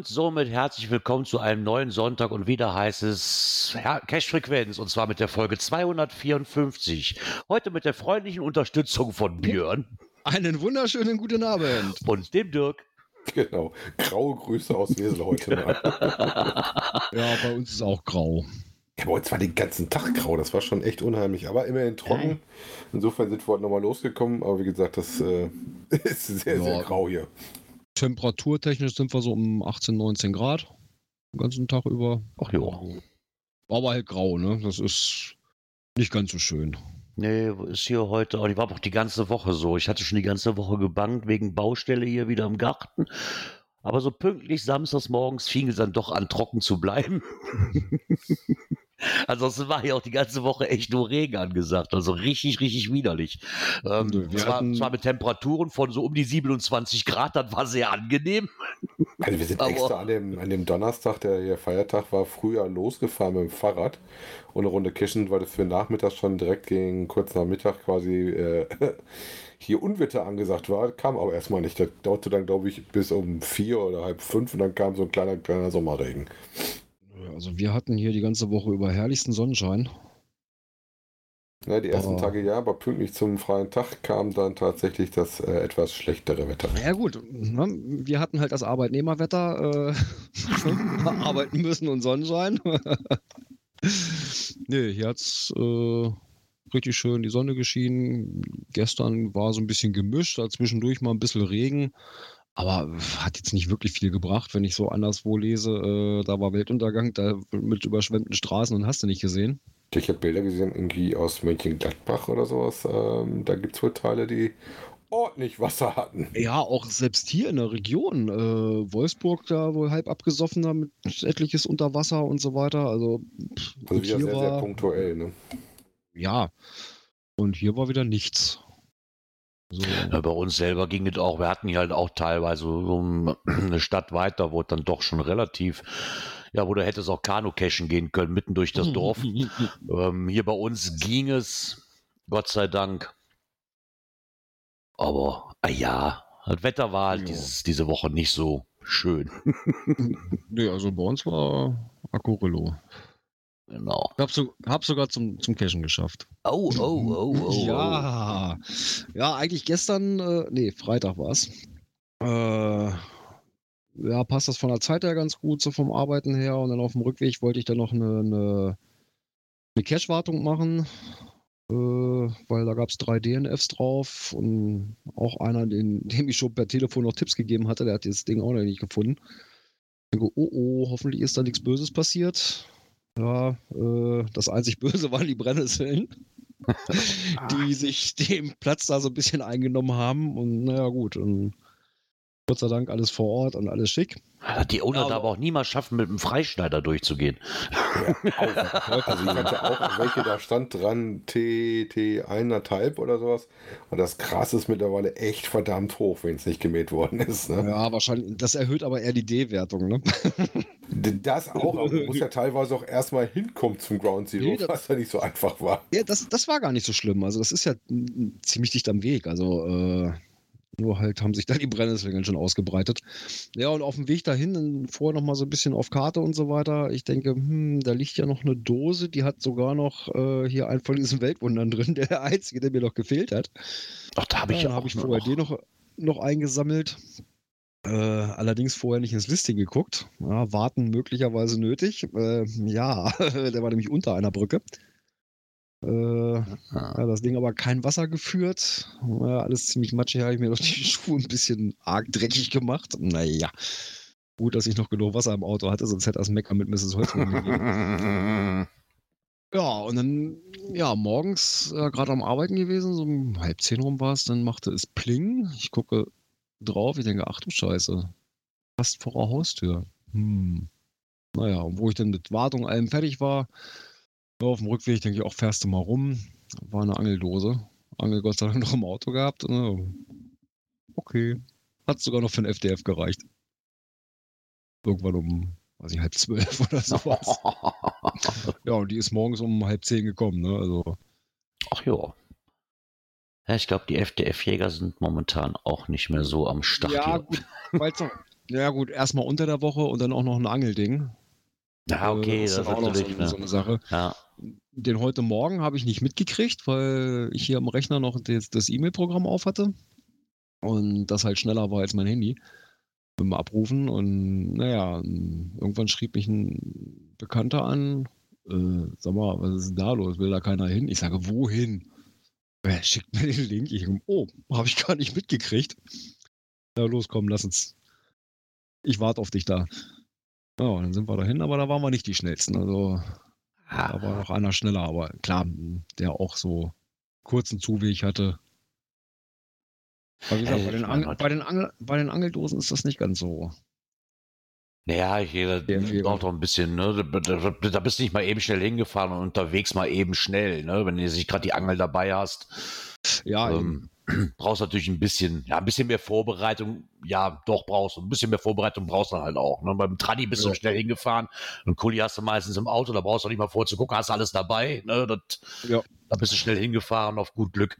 Und somit herzlich willkommen zu einem neuen Sonntag und wieder heißt es Cash-Frequenz und zwar mit der Folge 254. Heute mit der freundlichen Unterstützung von Björn Einen wunderschönen guten Abend. und dem Dirk. Genau. Graue Grüße aus Wesel heute mal. Ja, bei uns ist auch grau. Ja, aber heute war den ganzen Tag grau. Das war schon echt unheimlich. Aber immerhin trocken. Insofern sind wir heute nochmal losgekommen. Aber wie gesagt, das äh, ist sehr, Ja. sehr grau hier. Temperaturtechnisch sind wir so um 18, 19 Grad. Den ganzen Tag über. Ach ja. War aber halt grau, ne? Das ist nicht ganz so schön. Nee, ist hier heute, auch- ich war auch die ganze Woche so. Ich hatte schon die ganze Woche gebangt wegen Baustelle hier wieder im Garten. Aber so pünktlich samstags morgens fing es dann doch an, trocken zu bleiben. Ansonsten war hier auch die ganze Woche echt nur Regen angesagt. Also richtig, richtig widerlich. Ähm, Nö, zwar, hatten- zwar mit Temperaturen von so um die 27 Grad, das war sehr angenehm. Also wir sind Aber- extra an dem, an dem Donnerstag, der hier Feiertag war, früher losgefahren mit dem Fahrrad. Und eine Runde Kischen, weil das für Nachmittag schon direkt gegen kurz nach Mittag quasi äh, hier Unwetter angesagt war. Kam aber erstmal nicht. Das dauerte dann, glaube ich, bis um vier oder halb fünf und dann kam so ein kleiner, kleiner Sommerregen. Also wir hatten hier die ganze Woche über herrlichsten Sonnenschein. Ja, die ersten Oh. Tage ja, aber pünktlich zum freien Tag kam dann tatsächlich das äh, etwas schlechtere Wetter. Ja gut, ne? wir hatten halt das Arbeitnehmerwetter, äh, arbeiten müssen und Sonnenschein. nee, hier hat's äh, richtig schön die Sonne geschienen. Gestern war so ein bisschen gemischt, da zwischendurch mal ein bisschen Regen. Aber hat jetzt nicht wirklich viel gebracht, wenn ich so anderswo lese. Äh, da war Weltuntergang, da mit überschwemmten Straßen und hast du nicht gesehen. Ich habe Bilder gesehen, irgendwie aus Mönchengladbach oder sowas. Ähm, da gibt es wohl Teile, die ordentlich Wasser hatten. Ja, auch selbst hier in der Region, äh, Wolfsburg da wohl halb abgesoffen, da mit etliches unter Wasser und so weiter. Also, pff, Also wieder hier sehr, war, sehr punktuell. Ne? ja, und hier war wieder nichts. So, Ja, bei uns selber ging es auch. Wir hatten hier halt auch teilweise so um eine Stadt weiter, wo es dann doch schon relativ, ja, wo du hättest auch Kanu-Cashen gehen können, mitten durch das Dorf. Ähm, hier bei uns ging es, Gott sei Dank. Aber, ah ja, das Wetter war halt Ja. dieses, diese Woche nicht so schön. nee, also bei uns war Akurillo. Genau. Ich hab, so, hab sogar zum, zum Cashen geschafft. Oh, oh, oh, oh. ja. Ja, eigentlich gestern, äh, nee, Freitag war's. Äh, ja, passt das von der Zeit her ganz gut, so vom Arbeiten her. Und dann auf dem Rückweg wollte ich dann noch eine, eine, eine Cache-Wartung machen. Äh, weil da gab's drei DNFs drauf und auch einer, den, dem ich schon per Telefon noch Tipps gegeben hatte, der hat das Ding auch noch nicht gefunden. Ich denke, oh oh, hoffentlich ist da nichts Böses passiert. Ja, äh, das einzig Böse waren die Brennnesseln die sich dem Platz da so ein bisschen eingenommen haben. Und naja, gut. Und Gott sei Dank alles vor Ort und alles schick. Hat die Owner Ja, da aber- aber auch niemals schaffen, mit dem Freischneider durchzugehen. Also ich hatte auch welche, da stand dran T, T eineinhalb oder sowas. Und das Gras ist mittlerweile echt verdammt hoch, wenn es nicht gemäht worden ist. Ne? Ja, wahrscheinlich. Das erhöht aber eher die D-Wertung, ne? Das auch, aber man muss ja teilweise auch erstmal hinkommen zum Ground Zero, Nee, das- was ja nicht so einfach war. Ja, das, das war gar nicht so schlimm. Also, das ist ja ziemlich dicht am Weg. Also, äh, nur halt haben sich da die Brennnesseln schon ausgebreitet. Ja, und auf dem Weg dahin, vorher noch mal so ein bisschen auf Karte und so weiter. Ich denke, hm, da liegt ja noch eine Dose, die hat sogar noch äh, hier einen von diesen Weltwundern drin, der einzige, der mir noch gefehlt hat. Ach, da habe ich ja, ja auch habe ich vorher noch- den noch, noch eingesammelt. Äh, allerdings vorher nicht ins Listing geguckt. Ja, warten möglicherweise nötig. Äh, ja, der war nämlich unter einer Brücke. Äh, ja, das Ding aber kein Wasser geführt. Ja, alles ziemlich matschig, habe ich mir noch die Schuhe ein bisschen arg dreckig gemacht. Naja. Gut, dass ich noch genug Wasser im Auto hatte, sonst hätte das Mecker mit Mrs. Gegeben. Ja, und dann, ja, morgens äh, gerade am Arbeiten gewesen, so um halb zehn rum war es, dann machte es Pling. Ich gucke, drauf. Ich denke, ach du Scheiße. Fast vor der Haustür. Hm. Naja, und wo ich dann mit Wartung allem fertig war, ja, auf dem Rückweg denke ich auch, fährst du mal rum. War eine Angeldose. Angel Gott sei Dank noch im Auto gehabt. Ne? Okay. Hat sogar noch für den FDF gereicht. Irgendwann um, weiß ich, halb zwölf oder sowas. ja, und die ist morgens um halb zehn gekommen, ne? Also. Ach ja. Ja, ich glaube, die FDF-Jäger sind momentan auch nicht mehr so am Start. Ja, gut. noch- Ja, gut, erstmal unter der Woche und dann auch noch ein Angelding. Ja, okay, Äh, das ist auch noch natürlich. so, so ne? eine Sache. Ja. Den heute Morgen habe ich nicht mitgekriegt, weil ich hier am Rechner noch das, das E-Mail-Programm auf hatte. Und das halt schneller war als mein Handy beim Abrufen. Und naja, irgendwann schrieb mich ein Bekannter an. Äh, sag mal, was ist denn da los? Will da keiner hin? Ich sage, wohin? Er schickt mir den Link. Ich, oh, habe ich gar nicht mitgekriegt. Ja, los, komm, lass uns. Ich warte auf dich da. Ja, und dann sind wir dahin, aber da waren wir nicht die schnellsten. Also da war noch einer schneller, aber klar, der auch so kurzen Zuweg hatte. Aber wie gesagt, Ey, bei, den Angel, bei, den Angel, bei den Angeldosen ist das nicht ganz so. Naja, ich, da Der Empfehlung. braucht doch ein bisschen, ne? Da bist du nicht mal eben schnell hingefahren und unterwegs mal eben schnell, ne? Wenn du sich gerade die Angel dabei hast. Ja, ähm, brauchst natürlich ein bisschen, ja, ein bisschen mehr Vorbereitung. Ja, doch brauchst du. Ein bisschen mehr Vorbereitung brauchst du dann halt auch. Ne? Beim Tradi bist du Ja. schnell hingefahren. Und Kuli hast du meistens im Auto, da brauchst du nicht mal vorzugucken, hast du alles dabei. Ne? Das, Ja. Da bist du schnell hingefahren auf gut Glück.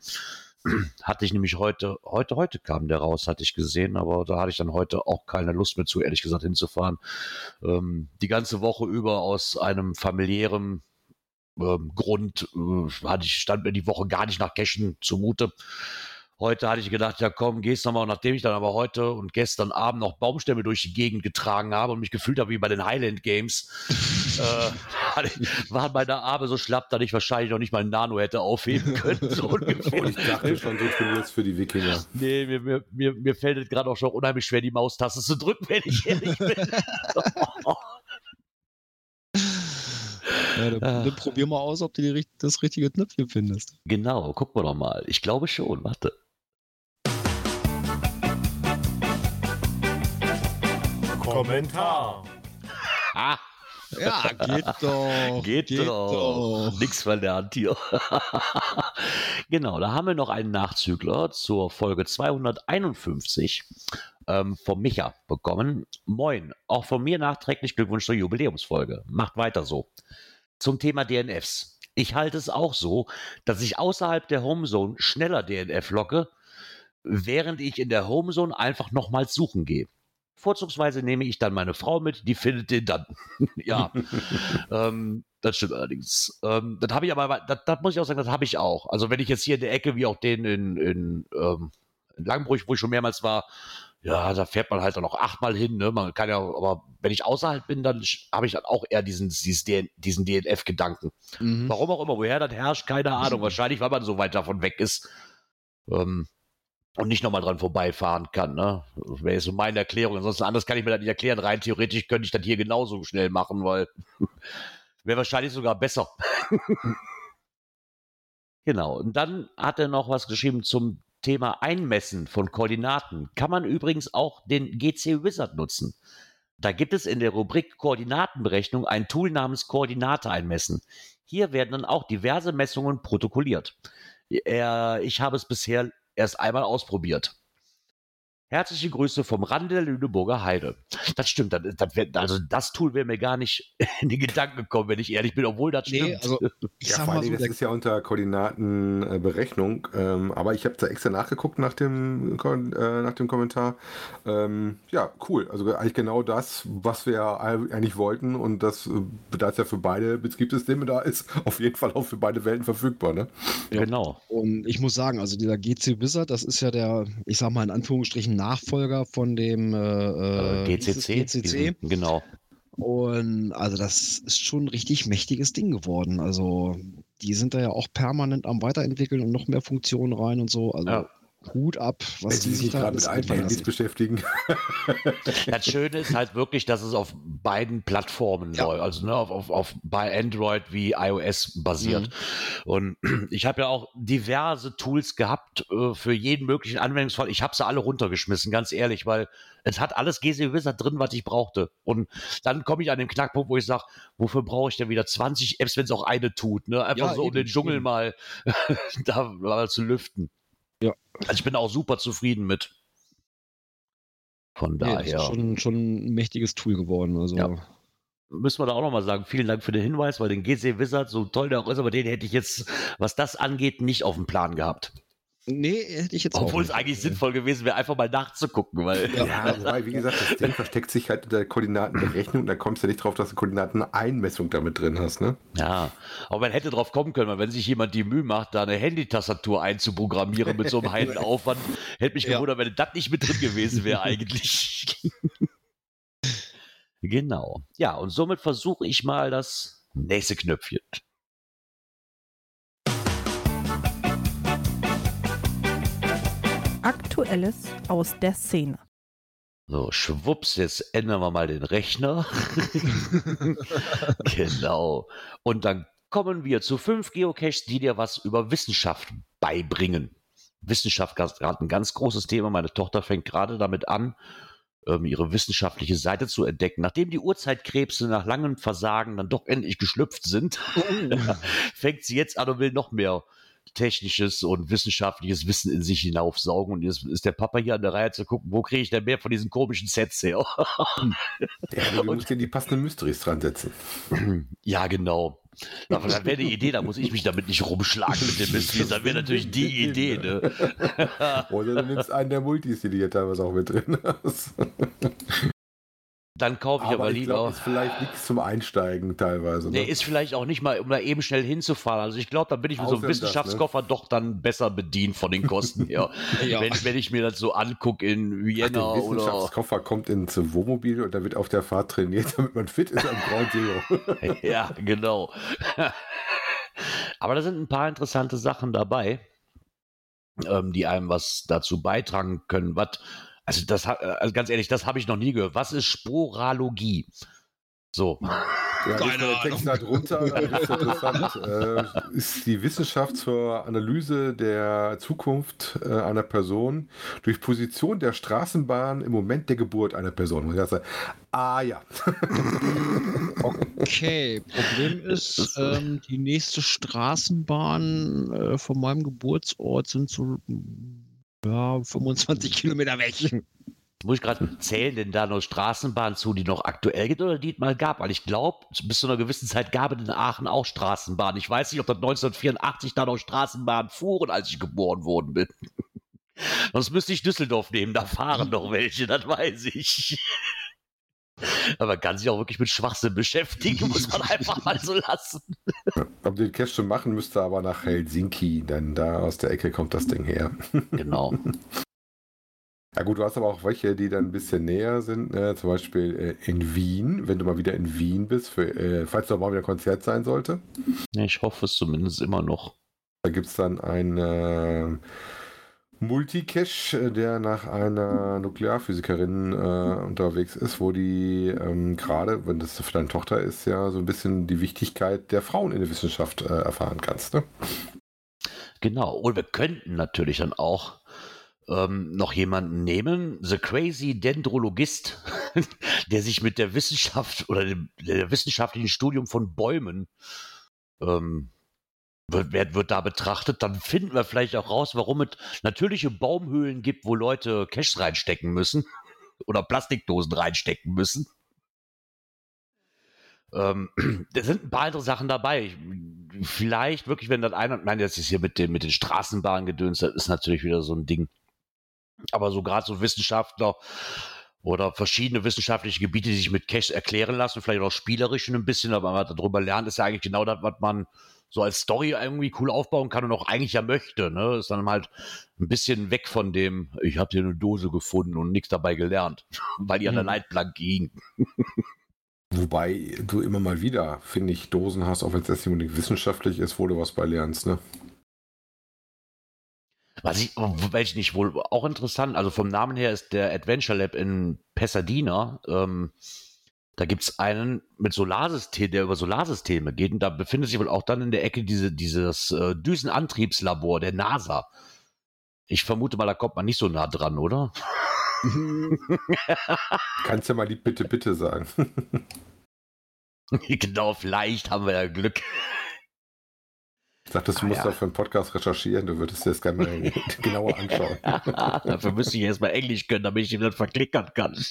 Hatte ich nämlich heute, heute, heute kam der raus, hatte ich gesehen, aber da hatte ich dann heute auch keine Lust mehr zu, ehrlich gesagt, hinzufahren. Ähm, die ganze Woche über aus einem familiären ähm, Grund äh, hatte ich, stand mir die Woche gar nicht nach Cashen zumute. Heute hatte ich gedacht, ja komm, gehst nochmal. Und nachdem ich dann aber heute und gestern Abend noch Baumstämme durch die Gegend getragen habe und mich gefühlt habe wie bei den Highland Games, äh, ich- waren meine Arme so schlapp, dass ich wahrscheinlich noch nicht mal ein Nano hätte aufheben können. So ungefähr. Ich dachte schon, du trainierst für die Wikinger. Nee, mir, mir, mir, mir fällt es gerade auch schon unheimlich schwer, die Maustaste zu drücken, wenn ich ehrlich bin. ja dann, dann probier mal aus, ob du die, das richtige Knöpfchen findest. genau, gucken wir doch mal. Ich glaube schon, warte. Kommentar. Ah, Ja, geht doch. Geht, doch. Nix verlernt hier. genau, da haben wir noch einen Nachzügler zur Folge 251 ähm, vom Micha bekommen. Moin, auch von mir nachträglich Glückwunsch zur Jubiläumsfolge. Macht weiter so. Zum Thema DNFs. Ich halte es auch so, dass ich außerhalb der Homezone schneller DNF locke, während ich in der Homezone einfach nochmals suchen gehe. Vorzugsweise nehme ich dann meine Frau mit, die findet den dann. ja, ähm, das stimmt allerdings. Ähm, das habe ich aber, das, das muss ich auch sagen, das habe ich auch. Also wenn ich jetzt hier in der Ecke, wie auch den in, in, ähm, in Langenbrüch, wo ich schon mehrmals war, ja, da fährt man halt dann noch achtmal hin. Ne? Man kann ja, aber wenn ich außerhalb bin, dann habe ich dann auch eher diesen, diesen DNF-Gedanken. Mhm. Warum auch immer, woher das herrscht, keine Ahnung. Wahrscheinlich, weil man so weit davon weg ist. Ähm, und nicht nochmal dran vorbeifahren kann. Ne? Das wäre jetzt so meine Erklärung. Ansonsten anders kann ich mir das nicht erklären. Rein theoretisch könnte ich das hier genauso schnell machen, weil wäre wahrscheinlich sogar besser. genau. Und dann hat er noch was geschrieben zum Thema Einmessen von Koordinaten. Kann man übrigens auch den GC Wizard nutzen. Da gibt es in der Rubrik Koordinatenberechnung ein Tool namens Koordinate einmessen. Hier werden dann auch diverse Messungen protokolliert. Er, ich habe es bisher erst einmal ausprobiert. Herzliche Grüße vom Rande der Lüneburger Heide. Das stimmt, das, das wär, also das Tool wäre mir gar nicht in die Gedanken gekommen, wenn ich ehrlich bin, obwohl das Nee, stimmt. also ich Ja, sag vor mal allen so, das ist ja unter Koordinatenberechnung, ähm, aber ich habe da extra nachgeguckt nach dem, äh, nach dem Kommentar. Ähm, ja, cool. Also eigentlich genau das, was wir ja eigentlich wollten und das, äh, da es ja für beide Betriebssysteme da ist, auf jeden Fall auch für beide Welten verfügbar. Ne? Genau. Und ich muss sagen, also dieser GC Wizard, das ist ja der, ich sag mal in Anführungsstrichen, Nachfolger von dem äh, Äh, es? GCC. GCC. Genau. Und also das ist schon ein richtig mächtiges Ding geworden. Also die sind da ja auch permanent am Weiterentwickeln und noch mehr Funktionen rein und so. Also Ja. Hut ab, was die Sie sich gerade mit alles alten einfallen Handys lassen. beschäftigen. Das Schöne ist halt wirklich, dass es auf beiden Plattformen Ja. läuft, also ne, auf, auf, auf bei Android wie iOS basiert. Mhm. Und ich habe ja auch diverse Tools gehabt äh, für jeden möglichen Anwendungsfall. Ich habe sie alle runtergeschmissen, ganz ehrlich, weil es hat alles GC Wizard drin, was ich brauchte. Und dann komme ich an den Knackpunkt, wo ich sage, wofür brauche ich denn wieder 20 Apps, wenn es auch eine tut? Ne? Einfach Ja, so, um eben, den Dschungel eben. mal da mal zu lüften. Ja. Also ich bin auch super zufrieden mit. Von Nee, das daher ist schon, schon ein mächtiges Tool geworden. Also, Ja. müssen wir da auch nochmal sagen, vielen Dank für den Hinweis, weil den GC Wizard, so toll der auch ist, aber den hätte ich jetzt, was das angeht, nicht auf dem Plan gehabt. Nee, hätte ich jetzt auch Obwohl es eigentlich sinnvoll gewesen wäre, einfach mal nachzugucken, weil Ja, wobei, wie gesagt, das Ding versteckt sich halt in der Koordinatenberechnung und da kommst du nicht drauf, dass du Koordinateneinmessung damit drin hast, ne? ja, aber man hätte drauf kommen können, weil wenn sich jemand die Mühe macht, da eine Handytastatur einzuprogrammieren mit so einem heilen Aufwand, hätte mich Ja. gewundert, wenn das nicht mit drin gewesen wäre eigentlich. genau. Ja, und somit versuche ich mal das nächste Knöpfchen. Aktuelles aus der Szene. So, schwupps, jetzt ändern wir mal den Rechner. genau. Und dann kommen wir zu fünf Geocaches, die dir was über Wissenschaft beibringen. Wissenschaft ist gerade ein ganz großes Thema. Meine Tochter fängt gerade damit an, ähm, ihre wissenschaftliche Seite zu entdecken. Nachdem die Urzeitkrebse nach langem Versagen dann doch endlich geschlüpft sind, fängt sie jetzt an und will noch mehr technisches und wissenschaftliches Wissen in sich hinaufsaugen. Und jetzt ist der Papa hier an der Reihe zu gucken, wo kriege ich denn mehr von diesen komischen Sets her? Ja, du musst dir die passenden Mysteries dran setzen. ja, genau. Aber das wäre eine Idee, da muss ich mich damit nicht rumschlagen mit dem Mysteries. Das wäre natürlich die Idee, ne? Oder du nimmst einen der Multis, die du hier teilweise auch mit drin hast. Dann kaufe ich aber, Aber ich lieber. glaube, ist vielleicht nichts zum Einsteigen teilweise. Ne? Nee, ist vielleicht auch nicht mal, um da eben schnell hinzufahren. Also ich glaube, da bin ich mit so einem Außerdem das, ne? Wissenschaftskoffer doch dann besser bedient von den Kosten her. Ja. wenn, wenn ich mir das so angucke in Ach, Vienna der oder. Wissenschaftskoffer kommt ins Wohnmobil und da wird auf der Fahrt trainiert, damit man fit ist am Ground Zero. ja, genau. Aber da sind ein paar interessante Sachen dabei, ähm, die einem was dazu beitragen können. Was, also das, ha- also ganz ehrlich, das habe ich noch nie gehört. Was ist Sporalogie? So, Ja, Keine der Text da drunter, das ist interessant, äh, ist die Wissenschaft zur Analyse der Zukunft äh, einer Person durch Position der Straßenbahn im Moment der Geburt einer Person. Dachte, ah ja, Okay, Problem ist, ähm, die nächste Straßenbahn äh, von meinem Geburtsort sind so ja, 25 Kilometer weg. muss ich gerade zählen, denn da noch Straßenbahnen zu, die noch aktuell gibt oder die es mal gab? Weil ich glaube, bis zu einer gewissen Zeit gab es in Aachen auch Straßenbahnen. Ich weiß nicht, ob das 1984 da noch Straßenbahnen fuhren, als ich geboren worden bin. Sonst müsste ich Düsseldorf nehmen, da fahren noch welche, das weiß ich. Aber man kann sich auch wirklich mit Schwachsinn beschäftigen, muss man einfach mal so lassen. um den Cache zu machen, müsste aber nach Helsinki, denn da aus der Ecke kommt das Ding her. Genau. Ja gut, du hast aber auch welche, die dann ein bisschen näher sind, ne? zum Beispiel äh, in Wien, wenn du mal wieder in Wien bist, für, äh, falls da mal wieder ein Konzert sein sollte. Ich hoffe es zumindest immer noch. Da gibt es dann einen äh, Multicache, äh, der nach einer Nuklearphysikerin äh, unterwegs ist, wo die ähm, gerade, wenn das für deine Tochter ist, ja so ein bisschen die Wichtigkeit der Frauen in der Wissenschaft äh, erfahren kannst. Ne? Genau. Und wir könnten natürlich dann auch ähm, noch jemanden nehmen, The Crazy Dendrologist, der sich mit der Wissenschaft oder dem der wissenschaftlichen Studium von Bäumen ähm, wird, wird, da betrachtet. Dann finden wir vielleicht auch raus, warum es natürliche Baumhöhlen gibt, wo Leute Cash reinstecken müssen oder Plastikdosen reinstecken müssen. Ähm, da sind ein paar andere Sachen dabei. Ich, vielleicht wirklich, wenn das einer, nein, das ist hier mit den, mit den Straßenbahnen gedöns, das ist natürlich wieder so ein Ding. Aber so gerade so Wissenschaftler oder verschiedene wissenschaftliche Gebiete, die sich mit Cash erklären lassen, vielleicht auch spielerisch ein bisschen, aber man darüber lernt, ist ja eigentlich genau das, was man so als Story irgendwie cool aufbauen kann und auch eigentlich ja möchte. Ne? Ist dann halt ein bisschen weg von dem, ich habe hier eine Dose gefunden und nichts dabei gelernt, weil die an der Mhm. Leitplanke ging. Wobei du immer mal wieder, finde ich, Dosen hast, auch wenn es jetzt nicht unbedingt wissenschaftlich ist, wo du was bei lernst. Ne? Was ich, welch nicht wohl auch interessant, also vom Namen her ist der Adventure Lab in Pasadena. Ähm, da gibt es einen mit Solarsystem, der über Solarsysteme geht. Und da befindet sich wohl auch dann in der Ecke diese, dieses äh, Düsenantriebslabor der NASA. Ich vermute mal, da kommt man nicht so nah dran, oder? Kannst du mal lieb bitte, bitte sagen. genau, vielleicht haben wir ja Glück. Ich dachte, du ah, musst ja. für einen Podcast recherchieren, du würdest dir das gerne mal genauer anschauen. Dafür müsste ich erstmal Englisch können, damit ich ihn dann verklickern kann.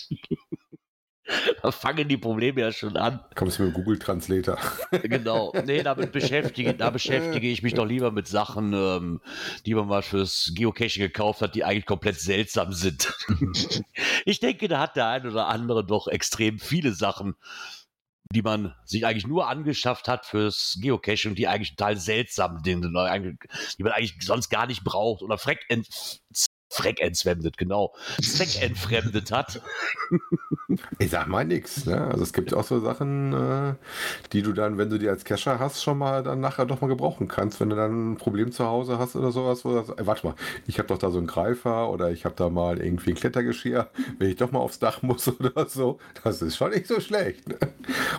da fangen die Probleme ja schon an. Kommst du mit Google Translator? genau. Nee, damit beschäftige, da beschäftige ich mich doch lieber mit Sachen, ähm, die man mal fürs Geocaching gekauft hat, die eigentlich komplett seltsam sind. ich denke, da hat der ein oder andere doch extrem viele Sachen, die man sich eigentlich nur angeschafft hat fürs Geocaching, die eigentlich total seltsam sind, die man eigentlich sonst gar nicht braucht oder zweckentfremdet, genau, zweckentfremdet hat. Ich sag mal nichts, ne? Also es gibt auch so Sachen, äh, die du dann, wenn du die als Cacher hast, schon mal dann nachher doch mal gebrauchen kannst, wenn du dann ein Problem zu Hause hast oder sowas, wo ey, warte mal, ich habe doch da so einen Greifer oder ich habe da mal irgendwie ein Klettergeschirr, wenn ich doch mal aufs Dach muss oder so, das ist schon nicht so schlecht. Ne?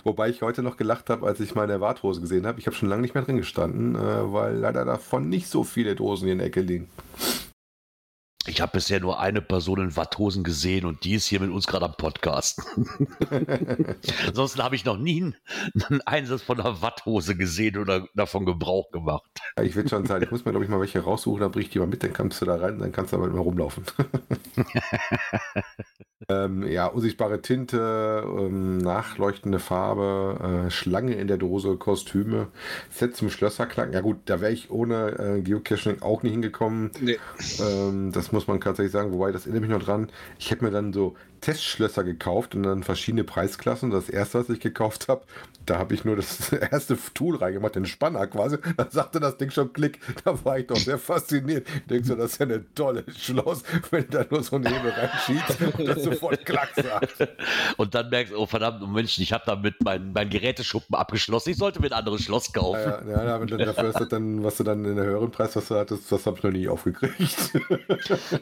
Wobei ich heute noch gelacht habe, als ich meine Warthose gesehen habe. Ich habe schon lange nicht mehr drin gestanden, äh, weil leider davon nicht so viele Dosen in der Ecke liegen. Ich habe bisher nur eine Person in Watthosen gesehen und die ist hier mit uns gerade am Podcast. Ansonsten habe ich noch nie einen, Einsatz von einer Watthose gesehen oder davon Gebrauch gemacht. Ja, ich will schon sagen, ich muss mir, glaube ich, mal welche raussuchen, dann bringe ich die mal mit, dann kannst du da rein, dann kannst du damit mal rumlaufen. ähm, ja, unsichtbare Tinte, ähm, nachleuchtende Farbe, äh, Schlange in der Dose, Kostüme, Set zum Schlösserknacken. Ja gut, da wäre ich ohne äh, Geocaching auch nicht hingekommen. Nee. Ähm, das muss man tatsächlich sagen, wobei das erinnert mich noch dran. Ich hätte mir dann so Testschlösser gekauft und dann verschiedene Preisklassen. Das erste, was ich gekauft habe, da habe ich nur das erste Tool reingemacht, den Spanner quasi. Da sagte das Ding schon Klick. Da war ich doch sehr fasziniert. Denkst du, das ist ja eine tolle Schloss, wenn da nur so ein Hebel reinschiebt und das sofort Klack sagt. Und dann merkst du, oh verdammt, Mensch, ich habe damit meinen mein Geräteschuppen abgeschlossen. Ich sollte mir ein anderes Schloss kaufen. Ja, ja, ja dann, dafür ist das dann, was du dann in der höheren Preis, was du hattest, das habe ich noch nie aufgekriegt.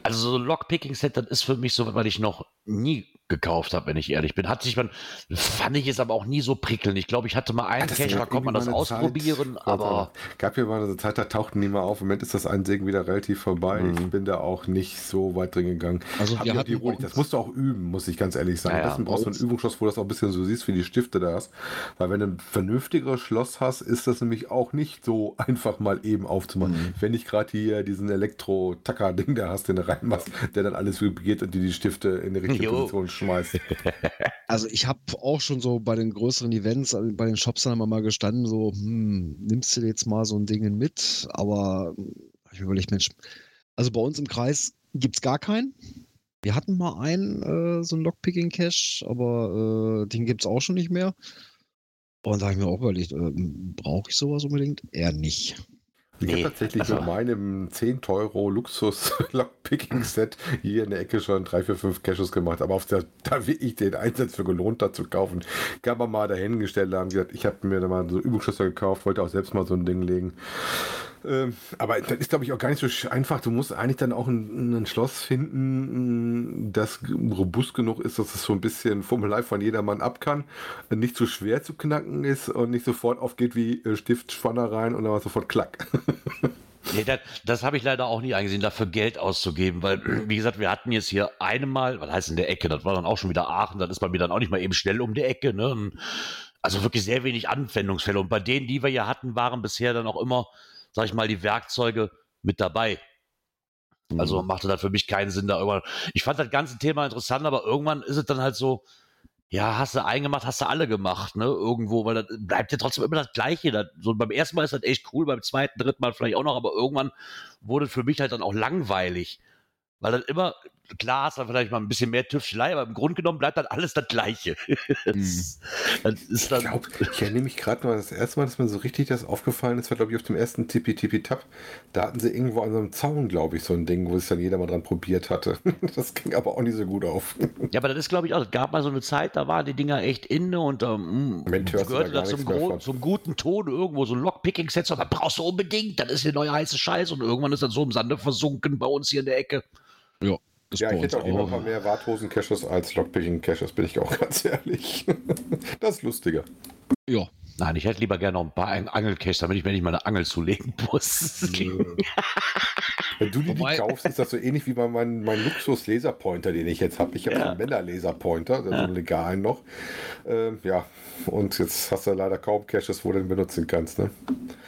Also so ein Lockpicking-Set, das ist für mich so, weil ich noch nie 你 gekauft habe, wenn ich ehrlich bin. Hat sich man, fand ich es aber auch nie so prickelnd. Ich glaube, ich hatte mal einen ja, Cache, da konnte man das ausprobieren, Zeit, aber. Gab ja mal eine Zeit, da tauchten die mal auf. Im Moment ist das Einsegen wieder relativ vorbei. Mhm. Ich bin da auch nicht so weit drin gegangen. Also wir hatten die das musst du auch üben, muss ich ganz ehrlich sagen. Ja, Am besten brauchst du ein Übungsschloss, wo du das auch ein bisschen so siehst, wie die Stifte da hast. Weil wenn du ein vernünftigeres Schloss hast, ist das nämlich auch nicht so einfach mal eben aufzumachen. Mhm. Wenn ich gerade hier diesen Elektro-Tacker-Ding da hast, den du reinmachst, der dann alles vibriert und dir die Stifte in die richtige jo. Position schmeißt. Also ich habe auch schon so bei den größeren Events, also bei den Shops dann mal gestanden, so, hm, nimmst du jetzt mal so ein Ding mit, aber ich überlege, Mensch, also bei uns im Kreis gibt es gar keinen. Wir hatten mal einen, äh, so einen Lockpicking-Cache, aber äh, den gibt es auch schon nicht mehr. Und da habe ich mir auch überlegt, äh, brauche ich sowas unbedingt? Eher nicht. Ich nee, habe tatsächlich also, mit meinem 10 Euro Luxus Lockpicking Set hier in der Ecke schon 3, 4, 5 Caches gemacht. Aber auf der, da wirklich den Einsatz für gelohnt hat zu kaufen, gab man mal dahingestellt, haben gesagt, ich habe mir da mal so Übungsschlösser gekauft, wollte auch selbst mal so ein Ding legen. Ähm, aber das ist, glaube ich, auch gar nicht so einfach. Du musst eigentlich dann auch ein, ein, Schloss finden, das robust genug ist, dass es so ein bisschen Formular von jedermann ab kann, nicht zu schwer zu knacken ist und nicht sofort aufgeht wie äh, Stiftspanner rein und dann sofort klack. Nee, das, das habe ich leider auch nie eingesehen, dafür Geld auszugeben, weil, wie gesagt, wir hatten jetzt hier einmal, was heißt in der Ecke, das war dann auch schon wieder Aachen, das ist bei mir dann auch nicht mal eben schnell um die Ecke, ne? Also wirklich sehr wenig Anwendungsfälle. Und bei denen, die wir ja hatten, waren bisher dann auch immer sag ich mal, die Werkzeuge mit dabei. Also mhm. machte das für mich keinen Sinn, da irgendwann. Ich fand das ganze Thema interessant, aber irgendwann ist es dann halt so, ja, hast du einen gemacht, hast du alle gemacht, ne? Irgendwo, weil das bleibt ja trotzdem immer das Gleiche. Das, so beim ersten Mal ist das echt cool, beim zweiten, dritten Mal vielleicht auch noch, aber irgendwann wurde für mich halt dann auch langweilig. Weil dann immer, klar hast du vielleicht mal ein bisschen mehr Tüftelei, aber im Grunde genommen bleibt dann alles das Gleiche. das, das ist dann ich glaube, ich erinnere mich gerade mal, das erste Mal, dass mir so richtig das aufgefallen ist, war glaube ich auf dem ersten Tippi Tippi Tap. Da hatten sie irgendwo an so einem Zaun, glaube ich, so ein Ding, wo es dann jeder mal dran probiert hatte. Das ging aber auch nicht so gut auf. Ja, aber das ist glaube ich auch, es gab mal so eine Zeit, da waren die Dinger echt inne und ähm, gehörte da zum, zum, guten Ton irgendwo so ein Lockpicking-Set, das brauchst du unbedingt, das ist der neue heiße Scheiß und irgendwann ist das so im Sande versunken bei uns hier in der Ecke. Ja. Ja, ich hätte auch lieber ein paar mehr Warthosen-Caches als Lockpicking-Caches, bin ich auch ganz ehrlich. das ist lustiger. Ja. Nein, ich hätte lieber gerne noch ein paar Angelcaches, damit ich mir nicht meine Angel zulegen muss. Wenn du die, die kaufst, ist das so ähnlich wie bei meinem mein Luxus-Laserpointer, den ich jetzt habe. Ich habe ja. einen Männer-Laserpointer, ja. so einen legalen noch. Ähm, ja, und jetzt hast du leider kaum Caches, wo du den benutzen kannst. Ne?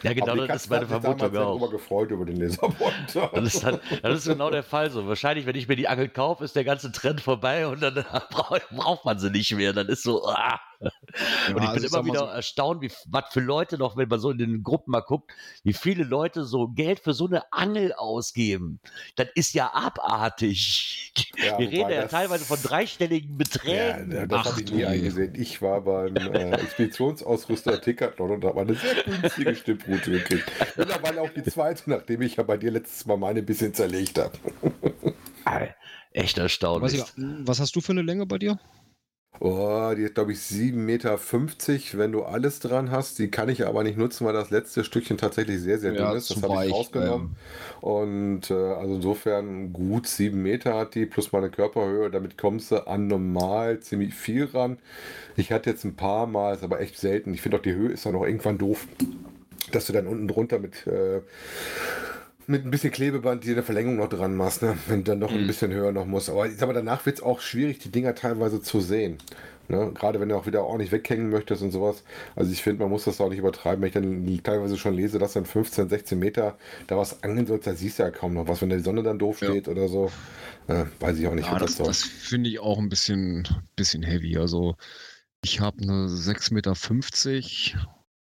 Ja, genau, das ist meine Vermutung auch. Ich immer gefreut über den Laserpointer. Das ist, halt, das ist genau der Fall so. Wahrscheinlich, wenn ich mir die Angel kaufe, ist der ganze Trend vorbei und dann braucht man sie nicht mehr. Dann ist so, ah. Ja, und ich bin also immer wieder so erstaunt, wie was für Leute noch, wenn man so in den Gruppen mal guckt, wie viele Leute so Geld für so eine Angel ausgeben. Das ist ja abartig. Ja, Wir reden ja teilweise von dreistelligen Beträgen. Ja, das habe ich nie eingesehen. Ich war beim äh, Expeditionsausrüster Ticketron und habe eine sehr günstige Stimmbrote gekriegt. Mittlerweile auch die zweite, nachdem ich ja bei dir letztes Mal meine ein bisschen zerlegt habe. Echt erstaunlich. Was, was hast du für eine Länge bei dir? Oh, die ist, glaube ich, 7,50 Meter, wenn du alles dran hast. Die kann ich aber nicht nutzen, weil das letzte Stückchen tatsächlich sehr, sehr ja, dünn ist. Das habe ich rausgenommen. Ähm. Und äh, also insofern gut 7 Meter hat die, plus meine Körperhöhe. Damit kommst du an normal ziemlich viel ran. Ich hatte jetzt ein paar Mal, ist aber echt selten. Ich finde auch die Höhe ist dann auch irgendwann doof, dass du dann unten drunter mit... Äh, mit ein bisschen Klebeband die eine Verlängerung noch dran machst, ne? wenn du dann noch mhm. ein bisschen höher noch muss. Aber ich sag mal, danach wird es auch schwierig, die Dinger teilweise zu sehen. Ne? Gerade wenn du auch wieder ordentlich weghängen möchtest und sowas. Also ich finde, man muss das auch nicht übertreiben. Wenn ich dann teilweise schon lese, dass dann 15, 16 Meter da was angeln sollst, da siehst du ja kaum noch was. Wenn die Sonne dann doof steht ja. oder so, äh, weiß ich auch nicht. Ja, das, das, das finde ich auch ein bisschen, bisschen heavy. Also ich habe eine 6,50 Meter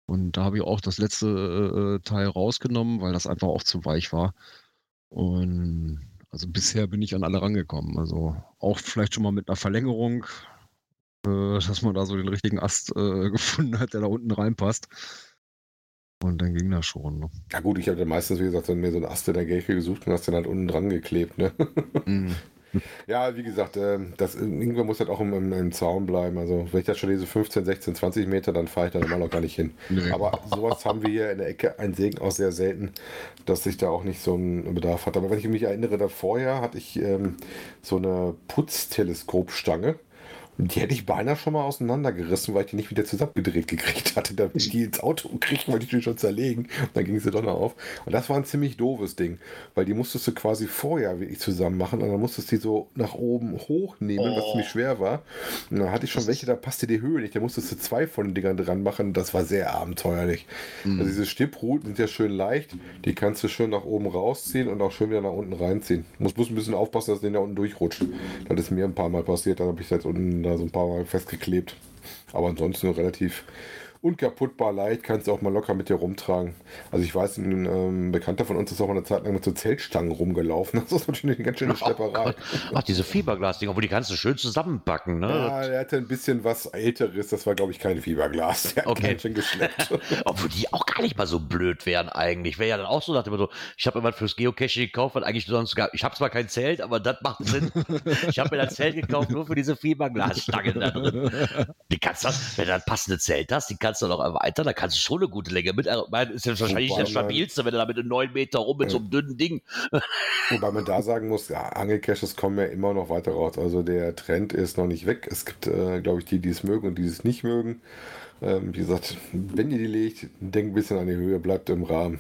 und da habe ich auch das letzte äh, äh, Teil rausgenommen, weil das einfach auch zu weich war. Und also bisher bin ich an alle rangekommen. Also auch vielleicht schon mal mit einer Verlängerung, äh, dass man da so den richtigen Ast äh, gefunden hat, der da unten reinpasst. Und dann ging das schon. Ne? Ja gut, ich habe dann meistens, wie gesagt, dann mir so einen Ast in der Gelke gesucht und hast den halt unten dran geklebt. Ne? Mm. Ja, wie gesagt, äh, das, irgendwann muss das auch im, im, im, Zaun bleiben. Also, wenn ich das schon lese, 15, 16, 20 Meter, dann fahre ich da normal noch gar nicht hin. Nee. Aber sowas haben wir hier in der Ecke, ein Segen auch sehr selten, dass sich da auch nicht so ein Bedarf hat. Aber wenn ich mich erinnere, da vorher hatte ich ähm, so eine Putzteleskopstange. Die hätte ich beinahe schon mal auseinandergerissen, weil ich die nicht wieder zusammengedreht gekriegt hatte. Da bin ich die ins Auto gekriegt, weil ich die schon zerlegen. Und dann ging sie doch noch auf. Und das war ein ziemlich doofes Ding, weil die musstest du quasi vorher wirklich zusammen machen und dann musstest du die so nach oben hochnehmen, oh. was ziemlich schwer war. Und dann hatte ich schon welche, da passte die Höhe nicht. Da musstest du zwei von den Dingern dran machen. Das war sehr abenteuerlich. Mhm. Also diese Stippruten sind ja schön leicht. Die kannst du schön nach oben rausziehen und auch schön wieder nach unten reinziehen. Muss, muss ein bisschen aufpassen, dass den da unten durchrutscht. Das ist mir ein paar Mal passiert. Dann habe ich jetzt unten da so ein paar Mal festgeklebt. Aber ansonsten relativ unkaputtbar leicht, kannst du auch mal locker mit dir rumtragen. Also ich weiß, ein ähm, Bekannter von uns ist auch eine Zeit lang mit so Zeltstangen rumgelaufen. Das ist natürlich eine ganz schöne Schlepperei. Oh Ach, diese Fiberglas-Dinger, wo die kannst du schön zusammenbacken, ne? Ja, er hatte ein bisschen was Älteres, das war glaube ich kein Fiberglas. Der hat okay. ganz schön geschleppt. Obwohl die auch gar nicht mal so blöd wären eigentlich. Wäre ja dann auch so, dachte immer so, ich habe immer fürs Geocaching gekauft, weil eigentlich sonst gar, ich habe zwar kein Zelt, aber das macht Sinn. ich habe mir das Zelt gekauft nur für diese Fiberglasstangen da drin. Die kannst du, wenn du ein passendes Zelt hast, die kannst du noch erweitern, da kannst du schon eine gute Länge mit. Mein ist ja wahrscheinlich Wobei das stabilste, wenn du da mit einem 9 Meter rum mit so einem dünnen Ding. Wobei man da sagen muss, ja, Angelcaches kommen ja immer noch weiter raus. Also der Trend ist noch nicht weg. Es gibt, äh, glaube ich, die, die es mögen und die es nicht mögen. Ähm, wie gesagt, wenn ihr die legt, denkt ein bisschen an die Höhe, bleibt im Rahmen.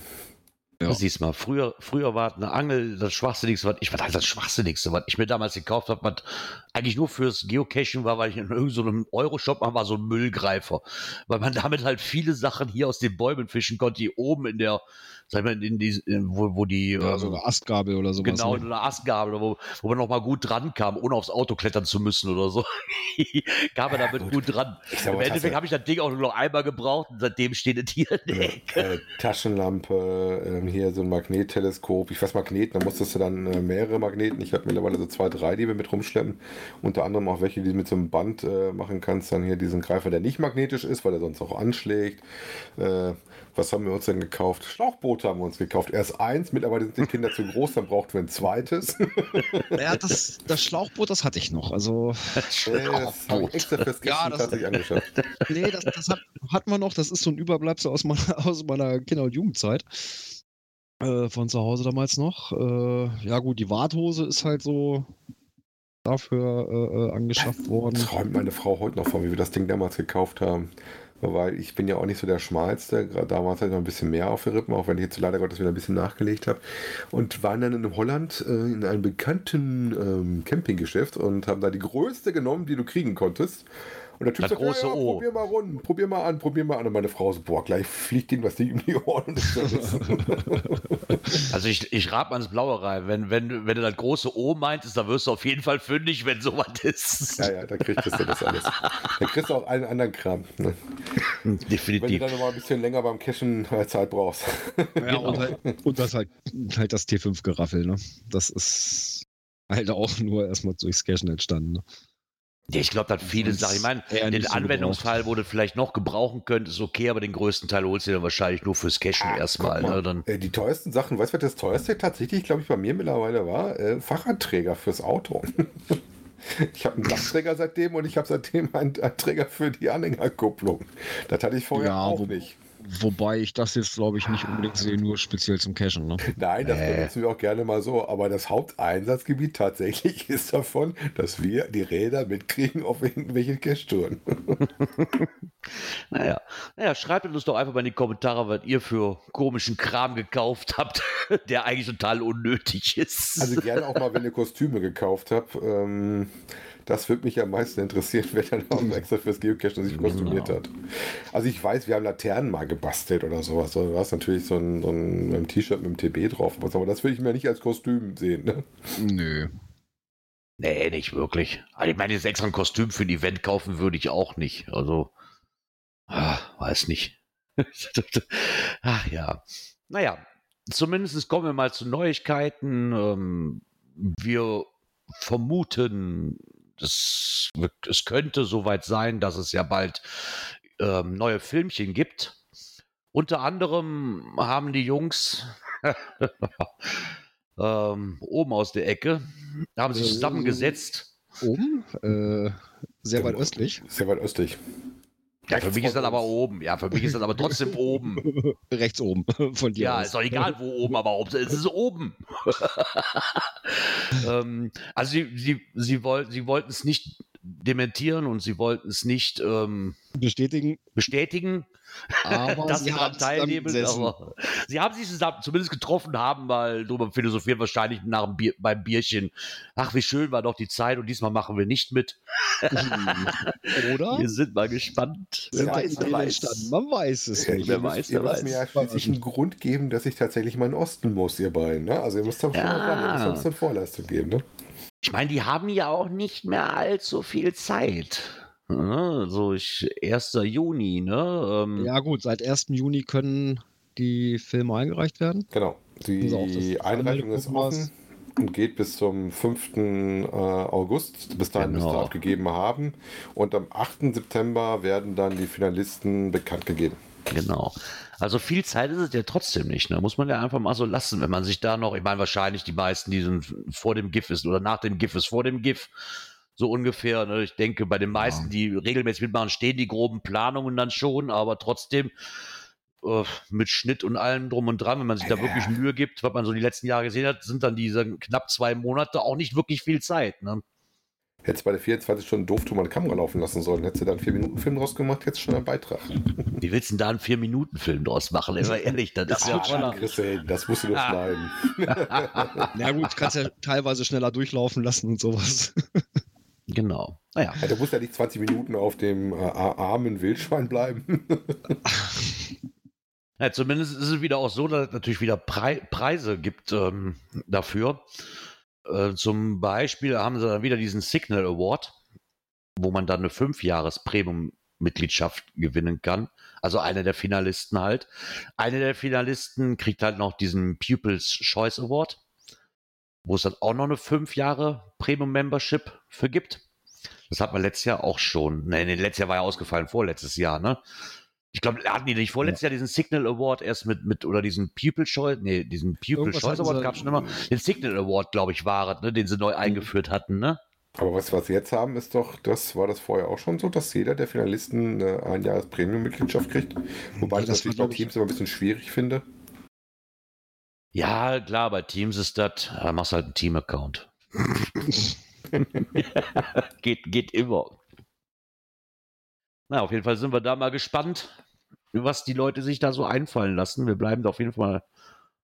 Ja. Siehst mal, früher, früher war eine Angel das Schwachsinnigste, was ich, das Schwachsinnigste, was ich mir damals gekauft habe, was eigentlich nur fürs Geocaching war, weil ich in irgendeinem so Euro-Shop war, war so ein Müllgreifer. Weil man damit halt viele Sachen hier aus den Bäumen fischen konnte, die oben in der sag mal, in die, wo, wo die. Ja, ähm, so eine Astgabel oder sowas. Genau, ne? eine Astgabel, wo, wo man noch mal gut dran kam, ohne aufs Auto klettern zu müssen oder so. kam man damit gut. dran. Ich sag Im Endeffekt habe ich das Ding auch nur noch einmal gebraucht und seitdem steht es hier in der Ecke. äh, Taschenlampe, ähm, hier so ein Magnetteleskop. Ich weiß Magneten, da musstest du dann äh, mehrere Magneten. Ich habe mittlerweile so zwei, drei, die wir mit rumschleppen. Unter anderem auch welche, die du mit so einem Band äh, machen kannst. Dann hier diesen Greifer, der nicht magnetisch ist, weil er sonst auch anschlägt. Was haben wir uns denn gekauft? Schlauchboote haben wir uns gekauft. Erst eins, mittlerweile sind die Kinder zu groß, dann brauchten wir ein zweites. Ja, das, das Schlauchboot, das hatte ich noch. Also, ich extra fürs Ja, das- tatsächlich angeschafft. nee, das, das hat, hat man noch. Das ist so ein Überbleibsel aus meiner, aus meiner Kinder- und Jugendzeit. Äh, von zu Hause damals noch. Äh, ja, gut, die Warthose ist halt so dafür äh, äh, angeschafft worden. träumt meine Frau heute noch von, wie wir das Ding damals gekauft haben. Weil ich bin ja auch nicht so der Schmalste. Damals hatte ich noch ein bisschen mehr auf den Rippen, auch wenn ich jetzt leider Gottes wieder ein bisschen nachgelegt habe. Und waren dann in Holland äh, in einem bekannten ähm, Campinggeschäft und haben da die größte genommen, die du kriegen konntest. Und der Typ Das sagt, große ja, ja, O. probier mal rund, probier mal an, probier mal an. Und meine Frau so, boah, gleich fliegt ihm das Ding um die Ohren. Also ich, ich rate mal ins Blaue rein. Wenn, wenn, wenn du das große O meintest, dann wirst du auf jeden Fall fündig, wenn sowas ist. ja, ja, da kriegst du das alles. Da kriegst du auch allen anderen Kram. Ne? Wenn du Definitiv. dann noch mal ein bisschen länger beim Cashen Zeit brauchst. Ja, und, halt, und das halt, halt das T5-Geraffel, ne? Das ist halt auch nur erstmal durchs Cashen entstanden. Ne? Ja, ich glaube, dass viele Sachen, ich meine, den so Anwendungsfall, wo du vielleicht noch gebrauchen könntest, okay, aber den größten Teil holst du dir dann wahrscheinlich nur fürs Cashen erstmal. Guck mal, Ne? Dann, äh, die teuersten Sachen, weißt du, was das teuerste tatsächlich, glaube ich, bei mir mittlerweile war? Äh, Fahrradträger fürs Auto. ich habe einen Dachträger seitdem und ich habe seitdem einen, einen Träger für die Anhängerkupplung. Das hatte ich vorher Ja, auch wo- nicht. Wobei ich das jetzt, glaube ich, nicht unbedingt sehe, nur speziell zum Cashen. Ne? Nein, das Äh. benutzen wir auch gerne mal so. Aber das Haupteinsatzgebiet tatsächlich ist davon, dass wir die Räder mitkriegen auf irgendwelche Cache-Touren. naja. naja, schreibt uns doch einfach mal in die Kommentare, was ihr für komischen Kram gekauft habt, der eigentlich total unnötig ist. Also gerne auch mal, wenn ihr Kostüme gekauft habt. Ähm, das würde mich am meisten interessieren, wer dann auch extra fürs Geocachen sich kostümiert Genau. hat. Also ich weiß, wir haben Laternen mal gebastelt oder sowas. Da war es natürlich so ein, so ein, T-Shirt mit dem TB drauf. Aber das würde ich mir nicht als Kostüm sehen. Ne? Nö. Nee, nicht wirklich. Also ich meine, jetzt extra ein Kostüm für ein Event kaufen würde ich auch nicht. Also, ah, weiß nicht. Ach ja. Naja, zumindest kommen wir mal zu Neuigkeiten. Ähm, wir vermuten, es, es könnte soweit sein, dass es ja bald ähm, neue Filmchen gibt. Unter anderem haben die Jungs ähm, oben aus der Ecke, haben sich Äh, zusammengesetzt. Oben? Äh, sehr weit östlich. Sehr weit östlich. Ja, für mich ist das aber oben. Ja, für mich ist das aber trotzdem oben. Rechts oben von dir. Ja, aus. ist doch egal, wo oben, aber es ist oben. ähm, also sie, sie, sie, wollten, sie wollten es nicht dementieren und sie wollten es nicht ähm, Bestätigen. bestätigen, Aber dass sie daran haben teilnehmen. Aber sie haben sich zusammen, zumindest getroffen, haben mal drüber philosophiert, wahrscheinlich nach dem Bier, beim Bierchen. Ach, wie schön war doch die Zeit und diesmal machen wir nicht mit. Oder? Wir sind mal gespannt. Wer Ja, weiß, wer wer weiß. Man weiß es Ja, nicht. wer ihr weiß, wer ihr müsst weiß. mir ja schließlich einen Grund geben, dass ich tatsächlich mal in den Osten muss, ihr beiden. Ne? Also ihr müsst da schon Ja. ihr eine Vorleistung geben. Ne? Ich meine, die haben ja auch nicht mehr allzu viel Zeit. Ja, So ich, 1. Juni, ne? Ähm, Ja, gut, seit 1. Juni können die Filme eingereicht werden. Genau. Also auch Die das Einreichung ist offen und geht bis zum 5. äh, August. Bis dahin müsst ihr Genau. abgegeben haben. Und am 8. September werden dann die Finalisten bekannt gegeben. Genau. Also viel Zeit ist es ja trotzdem nicht. Ne? Muss man ja einfach mal so lassen, wenn man sich da noch, ich meine, wahrscheinlich die meisten, die sind vor dem GIF ist oder nach dem GIF ist vor dem GIF. So ungefähr. Ne? Ich denke, bei den meisten, die regelmäßig mitmachen, stehen die groben Planungen dann schon, aber trotzdem äh, mit Schnitt und allem drum und dran, wenn man sich da wirklich Mühe gibt, was man so die letzten Jahre gesehen hat, sind dann diese knapp zwei Monate auch nicht wirklich viel Zeit. Ne? Hättest bei der 24 Stunden mal eine Kamera laufen lassen sollen, hättest du da einen 4-Minuten-Film draus gemacht, jetzt schon einen Beitrag. Wie willst du denn da einen Vier-Minuten-Film draus machen? Immer ehrlich, das ist ja Ah, du hin, das musst du nur Ah. schneiden. Na gut, kannst ja teilweise schneller durchlaufen lassen und sowas. Genau. Naja. Ja, du musst ja nicht 20 Minuten auf dem äh, armen Wildschwein bleiben. Ja, zumindest ist es wieder auch so, dass es natürlich wieder Pre Preise gibt ähm, dafür. Äh, zum Beispiel haben sie dann wieder diesen Signal Award, wo man dann eine Fünfjahres-Premium-Mitgliedschaft gewinnen kann. Also einer der Finalisten halt. Einer der Finalisten kriegt halt noch diesen Pupils Choice Award, wo es dann auch noch eine fünf Jahre Premium-Membership für gibt. Das hat man letztes Jahr auch schon. Nee, letztes Jahr war ja ausgefallen, vorletztes Jahr, ne? Ich glaube, hatten die nicht vorletztes ja. Jahr diesen Signal Award erst mit, mit oder diesen People Choice, nee, diesen People Irgendwas Choice Award gab es schon immer. Den Signal Award, glaube ich, war es, ne, den sie neu mhm. eingeführt hatten, ne? Aber was, was wir jetzt haben, ist doch, das war das vorher auch schon so, dass jeder der Finalisten eine ein Jahres Premium-Mitgliedschaft kriegt. Wobei ich das natürlich bei Teams immer ein bisschen schwierig finde. Ja, klar, bei Teams ist das, da machst halt einen Team-Account. geht, geht immer. Na, auf jeden Fall sind wir da mal gespannt, was die Leute sich da so einfallen lassen. Wir bleiben da auf jeden Fall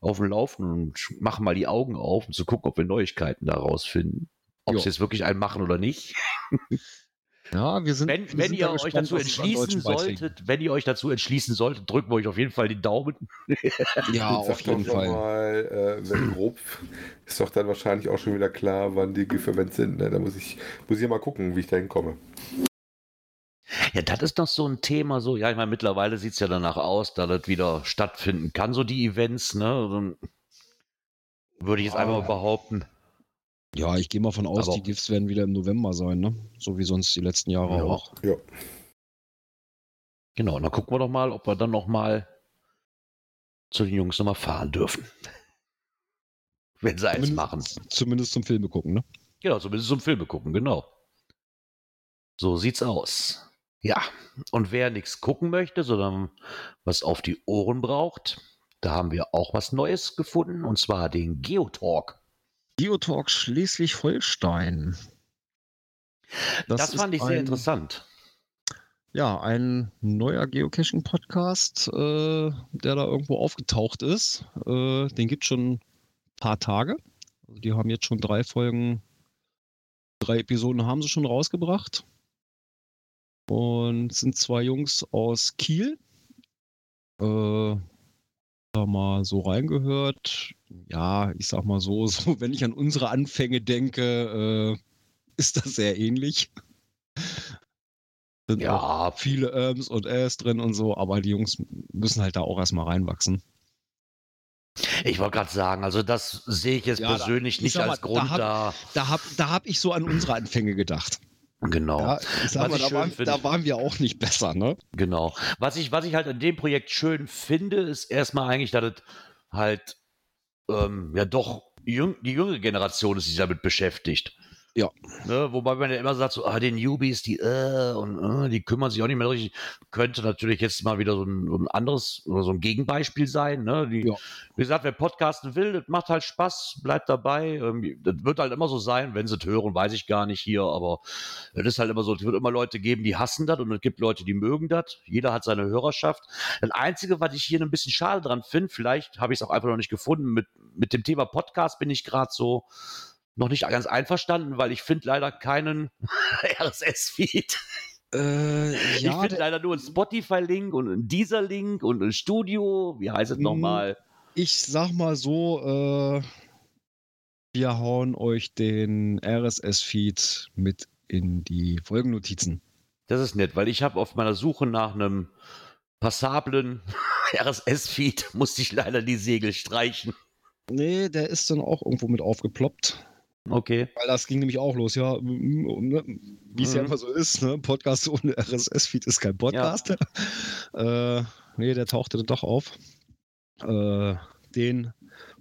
auf dem Laufen und machen mal die Augen auf, um zu gucken, ob wir Neuigkeiten daraus finden. Ob sie jetzt wirklich einen machen oder nicht. Ja, wir sind. Wenn, wir wenn sind ihr euch gespannt, dazu entschließen solltet, wenn ihr euch dazu entschließen solltet, drücken wir euch auf jeden Fall die Daumen. Ja, auf jeden Fall. Mal, äh, wenn grob ist doch dann wahrscheinlich auch schon wieder klar, wann die Gift-Events sind. Ne? Da muss ich, muss ich mal gucken, wie ich da hinkomme. Ja, das ist doch so ein Thema, so, ja, ich meine, mittlerweile sieht es ja danach aus, da das wieder stattfinden kann, so die Events, ne? Würde ich jetzt einfach mal behaupten. Ja, ich gehe mal von aus, Aber die GIFs werden wieder im November sein, ne? So wie sonst die letzten Jahre ja. auch. Ja. Genau, und dann gucken wir doch mal, ob wir dann noch mal zu den Jungs nochmal fahren dürfen. Wenn sie eins machen. Zumindest zum Filme gucken, ne? Genau, zumindest zum Filme gucken, genau. So sieht's aus. Ja, und wer nichts gucken möchte, sondern was auf die Ohren braucht, da haben wir auch was Neues gefunden, und zwar den Geotalk. Geotalk Schleswig-Holstein. Das, das fand ich ein, sehr interessant. Ja, ein neuer Geocaching-Podcast, äh, der da irgendwo aufgetaucht ist. Äh, den gibt es schon ein paar Tage. Also die haben jetzt schon drei Folgen, drei Episoden haben sie schon rausgebracht. Und sind zwei Jungs aus Kiel. Äh, da mal so reingehört. Ja, ich sag mal so, so wenn ich an unsere Anfänge denke, äh, ist das sehr ähnlich. Sind ja, viele Irms und Äs drin und so, aber die Jungs müssen halt da auch erstmal reinwachsen. Ich wollte gerade sagen, also das sehe ich jetzt ja, persönlich da, nicht als mal, Grund da. da, da habe da hab ich so an unsere Anfänge gedacht. Genau. Ja, sag mal, da, waren, da, waren, wir auch nicht besser, ne? Genau. Was ich, was ich halt an dem Projekt schön finde, ist erstmal eigentlich, dass es halt ähm, ja doch jüng, die jüngere Generation ist, die sich damit beschäftigt. Ja. Ne, wobei man ja immer sagt, so, ah, den Newbies, die, äh, und äh, die kümmern sich auch nicht mehr richtig. Könnte natürlich jetzt mal wieder so ein, so ein anderes oder so ein Gegenbeispiel sein. Ne? Die, ja. Wie gesagt, wer podcasten will, das macht halt Spaß, bleibt dabei. Das wird halt immer so sein, wenn sie es hören, weiß ich gar nicht hier, aber es ist halt immer so, es wird immer Leute geben, die hassen das und es gibt Leute, die mögen das. Jeder hat seine Hörerschaft. Das Einzige, was ich hier ein bisschen schade dran finde, vielleicht habe ich es auch einfach noch nicht gefunden, mit, mit dem Thema Podcast bin ich gerade so, noch nicht ganz einverstanden, weil ich finde leider keinen RSS-Feed. Äh, ja, ich finde leider nur einen Spotify-Link und einen Deezer-Link und ein Studio. Wie heißt es hm, nochmal? Ich sag mal so, äh, wir hauen euch den RSS-Feed mit in die Folgennotizen. Das ist nett, weil ich habe auf meiner Suche nach einem passablen RSS-Feed musste ich leider die Segel streichen. Nee, der ist dann auch irgendwo mit aufgeploppt. Okay. Weil das ging nämlich auch los, ja, ne, wie es mhm. ja immer so ist, ne? Podcast ohne RSS-Feed ist kein Podcast. Ja. äh, nee, der tauchte dann doch auf. Äh, den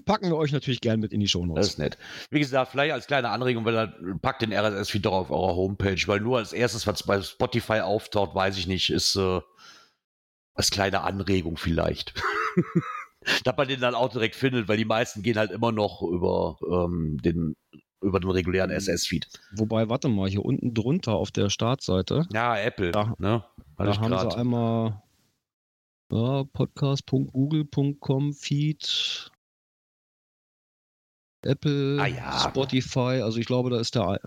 packen wir euch natürlich gern mit in die Show Notes. Das ist nett. Wie gesagt, vielleicht als kleine Anregung, weil dann packt den RSS-Feed doch auf eurer Homepage, weil nur als erstes, was bei Spotify auftaucht, weiß ich nicht, ist äh, als kleine Anregung vielleicht. dass man den dann auch direkt findet, weil die meisten gehen halt immer noch über ähm, den über den regulären SS-Feed. Wobei, warte mal, hier unten drunter auf der Startseite. Ja, Apple. Da, ne? da haben grad. sie einmal ja, podcast.google.com Feed, Apple, ah, ja. Spotify. Also ich glaube, da ist der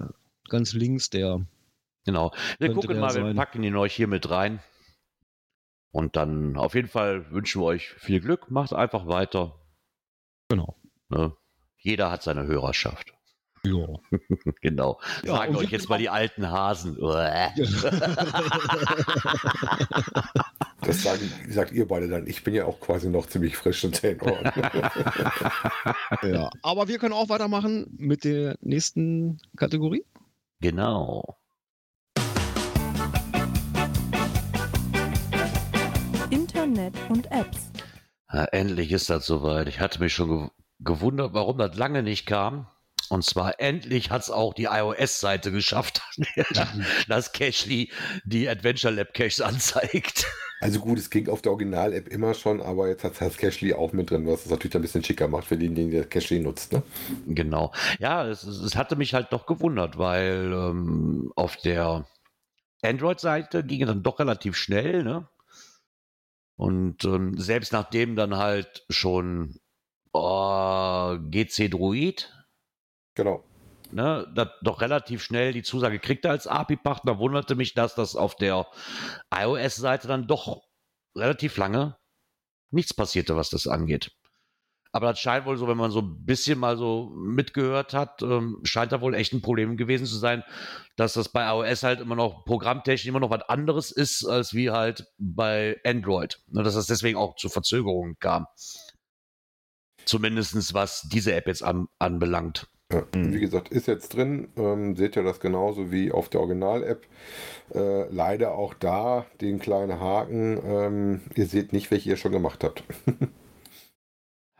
ganz links der. Genau. Wir gucken mal, sein. wir packen ihn euch hier mit rein. Und dann auf jeden Fall wünschen wir euch viel Glück. Macht einfach weiter. Genau. Ne? Jeder hat seine Hörerschaft. Ja. genau. Ja, Sagen und euch jetzt mal die alten Hasen. Das sagen, sagt ihr beide dann. Ich bin ja auch quasi noch ziemlich frisch in den Ohren. ja. Aber wir können auch weitermachen mit der nächsten Kategorie. Genau. Internet und Apps. Ja, endlich ist das soweit. Ich hatte mich schon gew gewundert, warum das lange nicht kam. Und zwar endlich hat es auch die iOS-Seite geschafft, dass Cashly die Adventure Lab Caches anzeigt. Also gut, es ging auf der Original-App immer schon, aber jetzt hat es Cashly auch mit drin, was es natürlich ein bisschen schicker macht für den, der Cashly nutzt. Ne? Genau. Ja, es, es hatte mich halt doch gewundert, weil ähm, auf der Android-Seite ging es dann doch relativ schnell, ne? Und ähm, selbst nachdem dann halt schon oh, GC Druid, Genau. ne, doch relativ schnell die Zusage kriegte als API-Partner, wunderte mich, dass das auf der iOS-Seite dann doch relativ lange nichts passierte, was das angeht. Aber das scheint wohl so, wenn man so ein bisschen mal so mitgehört hat, ähm, scheint da wohl echt ein Problem gewesen zu sein, dass das bei iOS halt immer noch programmtechnisch immer noch was anderes ist, als wie halt bei Android. Ne, dass das deswegen auch zu Verzögerungen kam. Zumindest was diese App jetzt an, anbelangt. Ja, Wie gesagt, ist jetzt drin. Ähm, seht ihr das genauso wie auf der Original-App. Äh, leider auch da den kleinen Haken. Ähm, ihr seht nicht, welche ihr schon gemacht habt.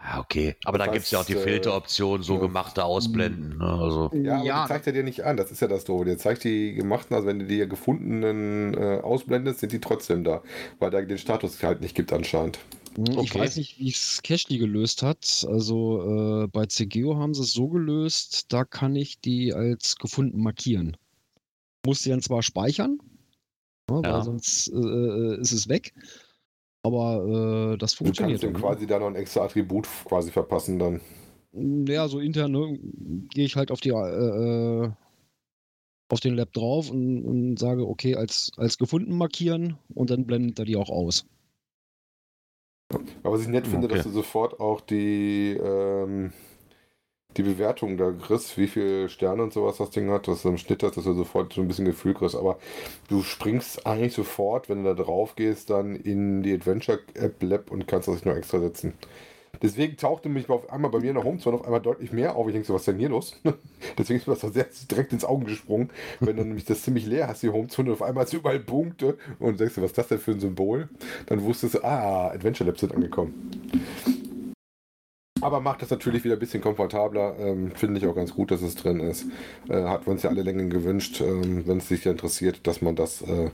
Ja, okay. Aber da gibt es ja auch die äh, Filteroption, so ja. gemachte Ausblenden. Ne? Also, Ja, aber die zeigt er dir nicht an. Das ist ja das Doofe. Der zeigt die gemachten, also wenn du die gefundenen äh, ausblendest, sind die trotzdem da. Weil der den Status halt nicht gibt anscheinend. Ich Okay. weiß nicht, wie es Cashly gelöst hat. Also äh, bei CGO haben sie es so gelöst, da kann ich die als gefunden markieren. Muss die dann zwar speichern, ja, Ja. weil sonst äh, äh, ist es weg. Aber äh, das Du funktioniert. kannst ihm dann, quasi da noch ein extra Attribut quasi verpassen dann. ne? Ja, so intern ne, gehe ich halt auf die äh, äh, auf den Lab drauf und, und sage, okay, als, als gefunden markieren und dann blendet er die auch aus. Aber was ich nett finde, Okay. dass du sofort auch die, ähm, die Bewertung da kriegst, wie viele Sterne und sowas das Ding hat, dass du im Schnitt hast, dass du sofort so ein bisschen Gefühl kriegst. Aber du springst eigentlich sofort, wenn du da drauf gehst, dann in die Adventure App Lab und kannst das nicht nur extra setzen. Deswegen tauchte mich auf einmal bei mir in der Homezone auf einmal deutlich mehr auf. Ich denke so, was ist denn hier los? Deswegen ist mir das so sehr direkt ins Auge gesprungen. Wenn du nämlich das ziemlich leer hast, die Homezone, und auf einmal hast du überall Punkte und denkst du, was ist das denn für ein Symbol? Dann wusstest du, ah, Adventure Labs sind angekommen. Aber macht das natürlich wieder ein bisschen komfortabler. Ähm, Finde ich auch ganz gut, dass es drin ist. Äh, hat uns ja alle Längen gewünscht, ähm, wenn es dich ja interessiert, dass man das äh,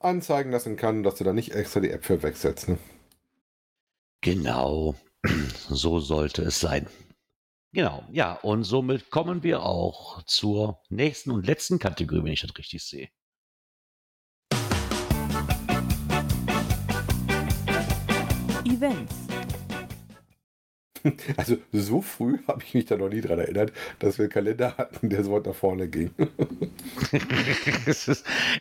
anzeigen lassen kann, dass du da nicht extra die App für wegsetzt. Ne? Genau, so sollte es sein. Genau, ja, und somit kommen wir auch zur nächsten und letzten Kategorie, wenn ich das richtig sehe. Events. Also so früh habe ich mich da noch nie dran erinnert, dass wir einen Kalender hatten, der so weit nach vorne ging.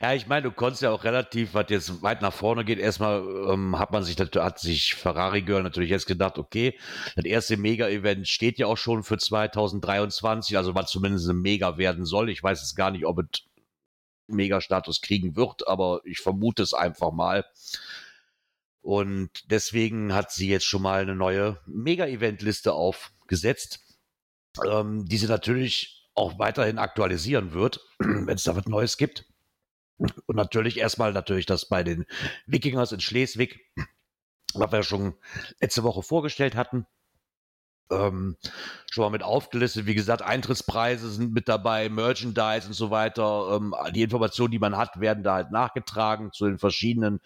Ja, ich meine, du konntest ja auch relativ, was jetzt weit nach vorne geht, erstmal ähm, hat man sich, hat sich Ferrari Girl natürlich jetzt gedacht, okay, das erste Mega-Event steht ja auch schon für 2023, also was zumindest ein Mega werden soll. Ich weiß jetzt gar nicht, ob es Mega-Status kriegen wird, aber ich vermute es einfach mal. Und deswegen hat sie jetzt schon mal eine neue Mega-Event-Liste aufgesetzt, ähm, die sie natürlich auch weiterhin aktualisieren wird, wenn es da was Neues gibt. Und natürlich erstmal natürlich das bei den Wikingers in Schleswig, was wir schon letzte Woche vorgestellt hatten. Ähm, schon mal mit aufgelistet. Wie gesagt, Eintrittspreise sind mit dabei, Merchandise und so weiter. Ähm, die Informationen, die man hat, werden da halt nachgetragen zu den verschiedenen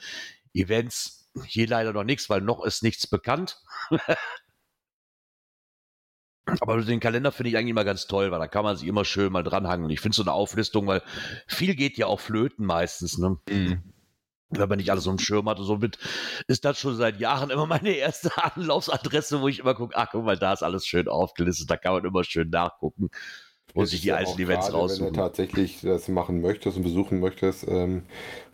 Events. Hier leider noch nichts, weil noch ist nichts bekannt. Aber den Kalender finde ich eigentlich immer ganz toll, weil da kann man sich immer schön mal dranhangeln. Ich finde so eine Auflistung, weil viel geht ja auch flöten meistens, ne? Wenn man nicht alles so im Schirm hat und somit ist das schon seit Jahren immer meine erste Anlaufsadresse, wo ich immer gucke, ach guck mal, da ist alles schön aufgelistet, da kann man immer schön nachgucken. Es sich die auch Events gerade, Wenn raussuchen. du tatsächlich das machen möchtest und besuchen möchtest, ähm,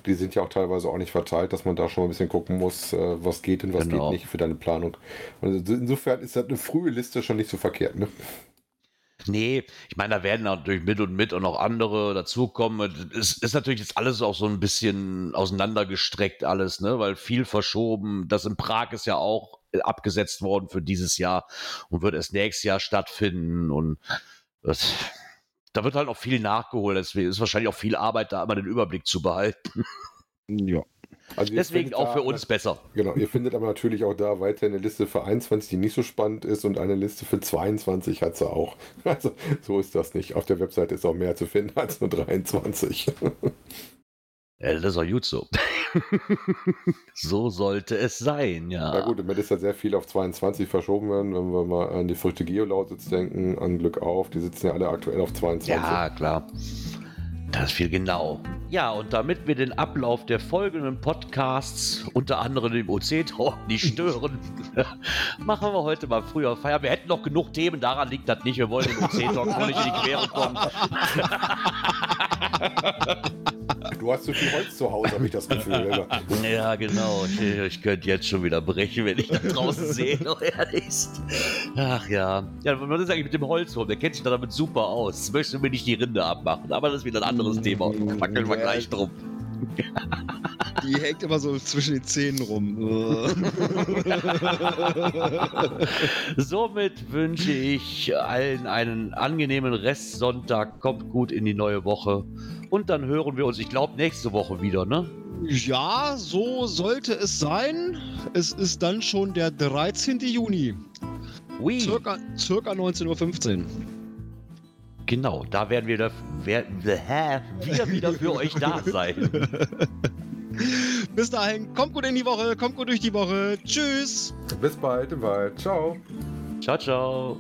die sind ja auch teilweise auch nicht verteilt, dass man da schon mal ein bisschen gucken muss, äh, was geht und was Genau. geht nicht für deine Planung. Und insofern ist das eine frühe Liste schon nicht so verkehrt. Ne? Nee, ich meine, da werden natürlich mit und mit auch noch andere dazukommen. Es ist natürlich jetzt alles auch so ein bisschen auseinandergestreckt alles, ne, weil viel verschoben. Das in Prag ist ja auch abgesetzt worden für dieses Jahr und wird erst nächstes Jahr stattfinden und das, da wird halt auch viel nachgeholt. Deswegen ist wahrscheinlich auch viel Arbeit da, immer den Überblick zu behalten. Ja. Also Deswegen auch da- für uns besser. Genau, ihr findet aber natürlich auch da weiter eine Liste für 21, die nicht so spannend ist und eine Liste für 22 hat sie auch. Also so ist das nicht. Auf der Webseite ist auch mehr zu finden als nur 23. Das ist auch gut so. so sollte es sein, ja. Na gut, damit ist ja sehr viel auf 22 verschoben werden, wenn wir mal an die Früchte Geolausitz denken, an Glück auf, die sitzen ja alle aktuell auf 22. Ja, klar. Das ist viel genau. Ja, und damit wir den Ablauf der folgenden Podcasts, unter anderem dem OC-Talk, nicht stören, machen wir heute mal früher Feier. Wir hätten noch genug Themen, daran liegt das nicht. Wir wollen dem OC-Talk nur nicht in die Quere kommen. Du hast zu viel Holz zu Hause, habe ich das Gefühl. Ja, genau. Ich, ich könnte jetzt schon wieder brechen, wenn ich da draußen sehe, noch ehrlich ist. Ach ja. Ja, was ist eigentlich mit dem Holzwurm? Der kennt sich da damit super aus. Möchte mir nicht die Rinde abmachen, aber das ist wieder ein anderes Thema. Quackeln wir gleich drum. Die hängt immer so zwischen den Zähnen rum. Somit wünsche ich allen einen angenehmen Restsonntag. Kommt gut in die neue Woche. Und dann hören wir uns, ich glaube, nächste Woche wieder, ne? ja, so sollte es sein. Es ist dann schon der 13. Juni. Ui, Circa, circa 19.15 Uhr. Genau, da werden wir, da, wer, hä, wir wieder für euch da sein. Bis dahin, kommt gut in die Woche, kommt gut durch die Woche. Tschüss. Bis bald im Wald. Ciao. Ciao, ciao.